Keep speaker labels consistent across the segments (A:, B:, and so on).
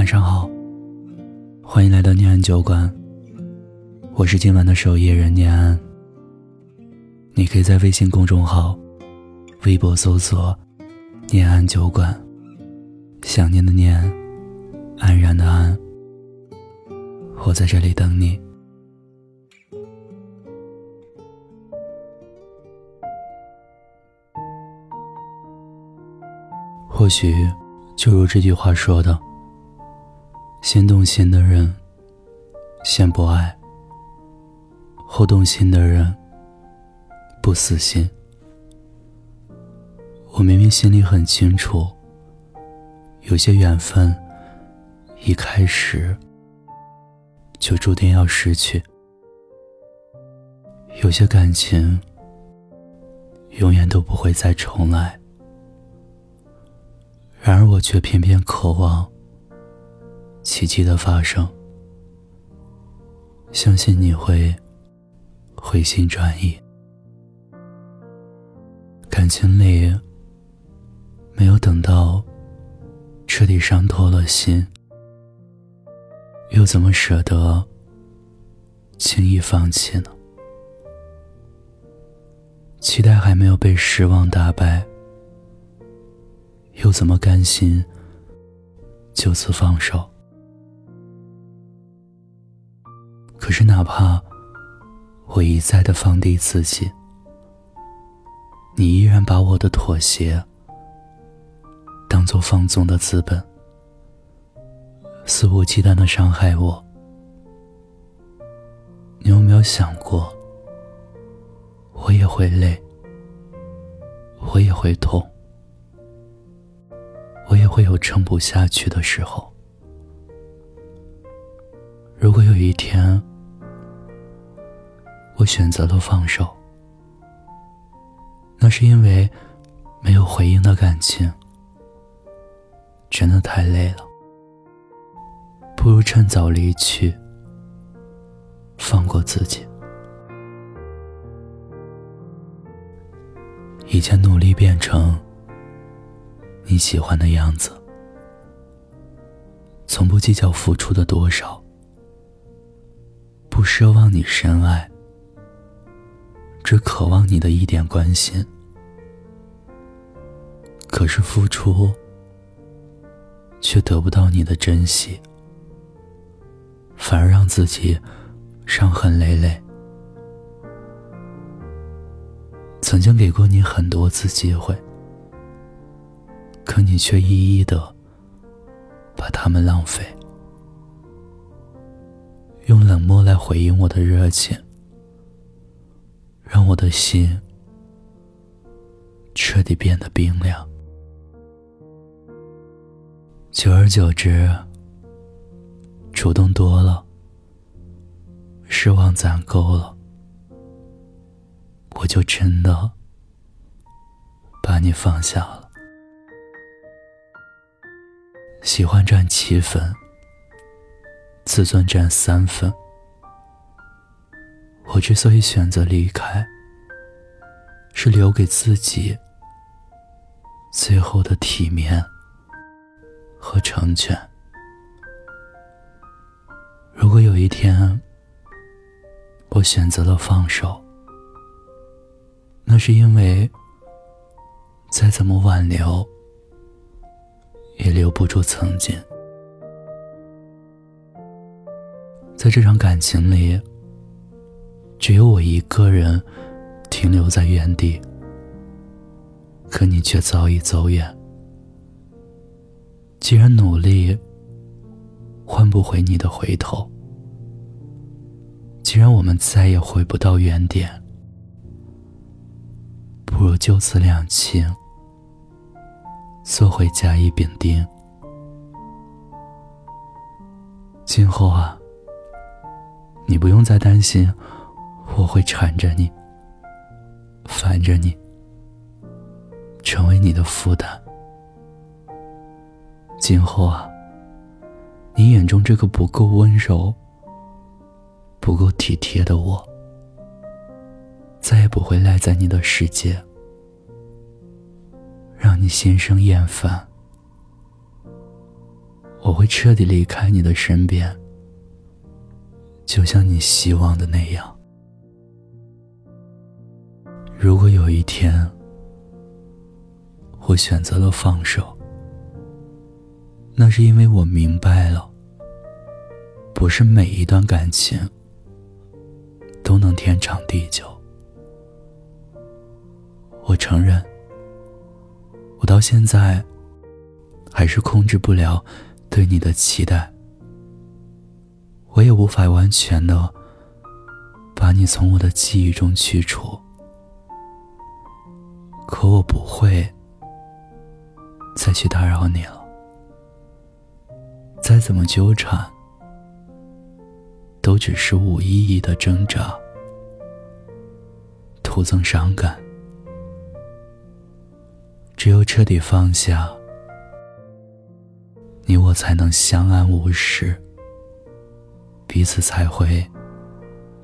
A: 晚上好，欢迎来到念安酒馆。我是今晚的守夜人念安。你可以在微信公众号、微博搜索“念安酒馆”，想念的念，安然的安。我在这里等你。或许，就如这句话说的：“先动心的人，先不爱；后动心的人，不死心。”我明明心里很清楚，有些缘分一开始就注定要失去，有些感情永远都不会再重来。然而，我却偏偏渴望奇迹的发生，相信你会回心转意。感情里没有等到彻底伤透了心，又怎么舍得轻易放弃呢？期待还没有被失望打败。又怎么甘心就此放手？只是，哪怕我一再的放低自己，你依然把我的妥协当做放纵的资本，肆无忌惮的伤害我。你有没有想过，我也会累，我也会痛。我也会有撑不下去的时候。如果有一天，我选择了放手，那是因为没有回应的感情真的太累了，不如趁早离去，放过自己。以前努力变成。你喜欢的样子，从不计较付出的多少，不奢望你深爱，只渴望你的一点关心。可是付出，却得不到你的珍惜，反而让自己伤痕累累。曾经给过你很多次机会。可你却一一的把他们浪费，用冷漠来回应我的热情，让我的心彻底变得冰凉。久而久之，主动多了，失望攒够了，我就真的把你放下了。喜欢占七分，自尊占三分。我之所以选择离开，是留给自己最后的体面和成全。如果有一天我选择了放手，那是因为再怎么挽留。也留不住曾经，在这场感情里，只有我一个人停留在原地，可你却早已走远。既然努力换不回你的回头，既然我们再也回不到原点，不如就此两清。做回甲乙丙丁。今后啊，你不用再担心我会缠着你、烦着你，成为你的负担。今后啊，你眼中这个不够温柔、不够体贴的我，再也不会赖在你的世界。让你心生厌烦，我会彻底离开你的身边，就像你希望的那样。如果有一天，我选择了放手，那是因为我明白了，不是每一段感情都能天长地久。我承认，我到现在还是控制不了对你的期待，我也无法完全的把你从我的记忆中去除，可我不会再去打扰你了。再怎么纠缠，都只是无意义的挣扎，徒增伤感。只有彻底放下，你我才能相安无事，彼此才会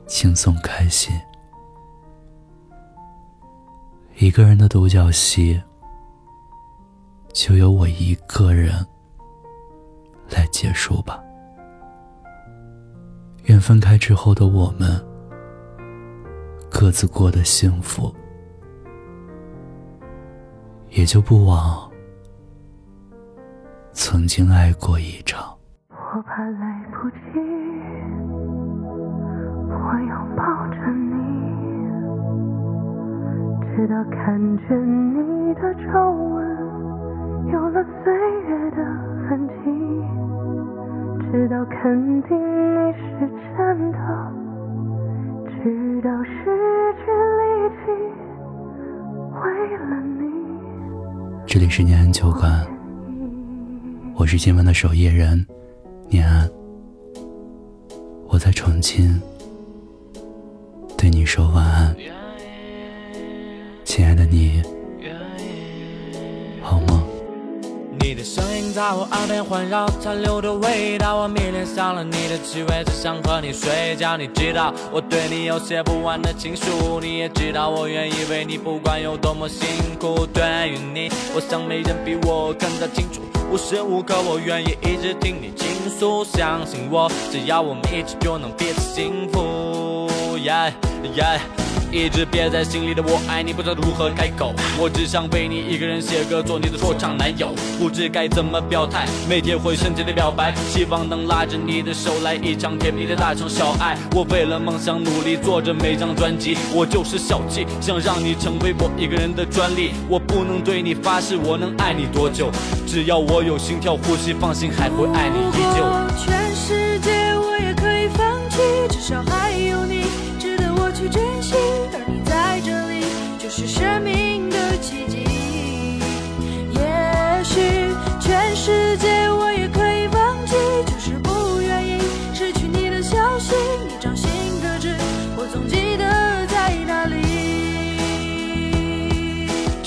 A: 轻松开心。一个人的独角戏，就由我一个人来结束吧。愿分开之后的我们，各自过得幸福。也就不枉曾经爱过一场。
B: 我怕来不及，我拥抱着你，直到看见你的皱纹有了岁月的痕迹，直到肯定你是真的，直到失去力气，为了你。
A: 这里是念安酒馆，我是今晚的。守夜人，念安。我在重庆，对你说晚安，亲爱的你，好吗？
C: 你的声音在我耳边环绕，残留的味道，我迷恋上了你的气味，只想和你睡觉。你知道我对你有写不完的情书，你也知道我愿意为你，不管有多么辛苦。对于你，我想没人比我更加清楚，无时无刻我愿意一直听你倾诉。相信我，只要我们一起，就能彼此幸福。Yeah yeah。一直憋在心里的我爱你，不知道如何开口。我只想为你一个人写歌，做你的说唱男友。不知该怎么表态，每天会深情的表白，希望能拉着你的手来一场甜蜜的大城小爱。我为了梦想努力做着每张专辑，我就是小气，想让你成为我一个人的专利。我不能对你发誓我能爱你多久，只要我有心跳呼吸，放心还会爱你依旧。
B: 全世界我也可以放弃，至少还有你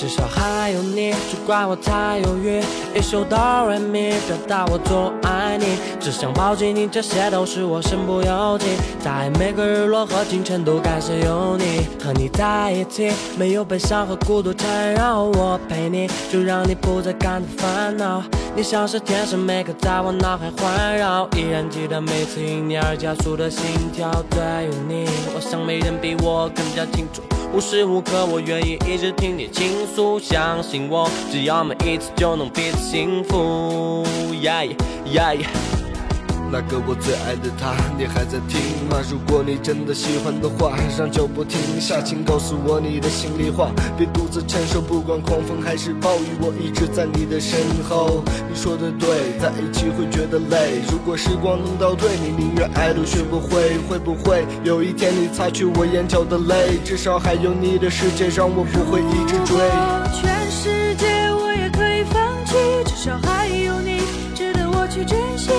C: 至少还有你，只怪我太犹豫。一首哆来咪，表达我多爱你，只想抱紧你，这些都是我身不由己。在每个日落和清晨，都感谢有你，和你在一起，没有悲伤和孤独缠绕。我陪你，就让你不再感到烦恼。你像是天使，每刻在我脑海环绕，依然记得每次因你而加速的心跳。对于你，我想没人比我更加清楚。无时无刻，我愿意一直听你倾诉。相信我，只要每一次，就能彼此。幸福。
D: 那个我最爱的他，你还在听吗？如果你真的喜欢的话，让脚步停下，请告诉我你的心里话，别独自承受，不管狂风还是暴雨，我一直在你的身后。你说的对，在一起会觉得累。如果时光能倒退，你宁愿爱都学不会。会不会有一天你擦去我眼角的泪？至少还有你的世界，让我不会一直追。
B: 全世界我也可以放弃，至少还有你值得我去珍惜。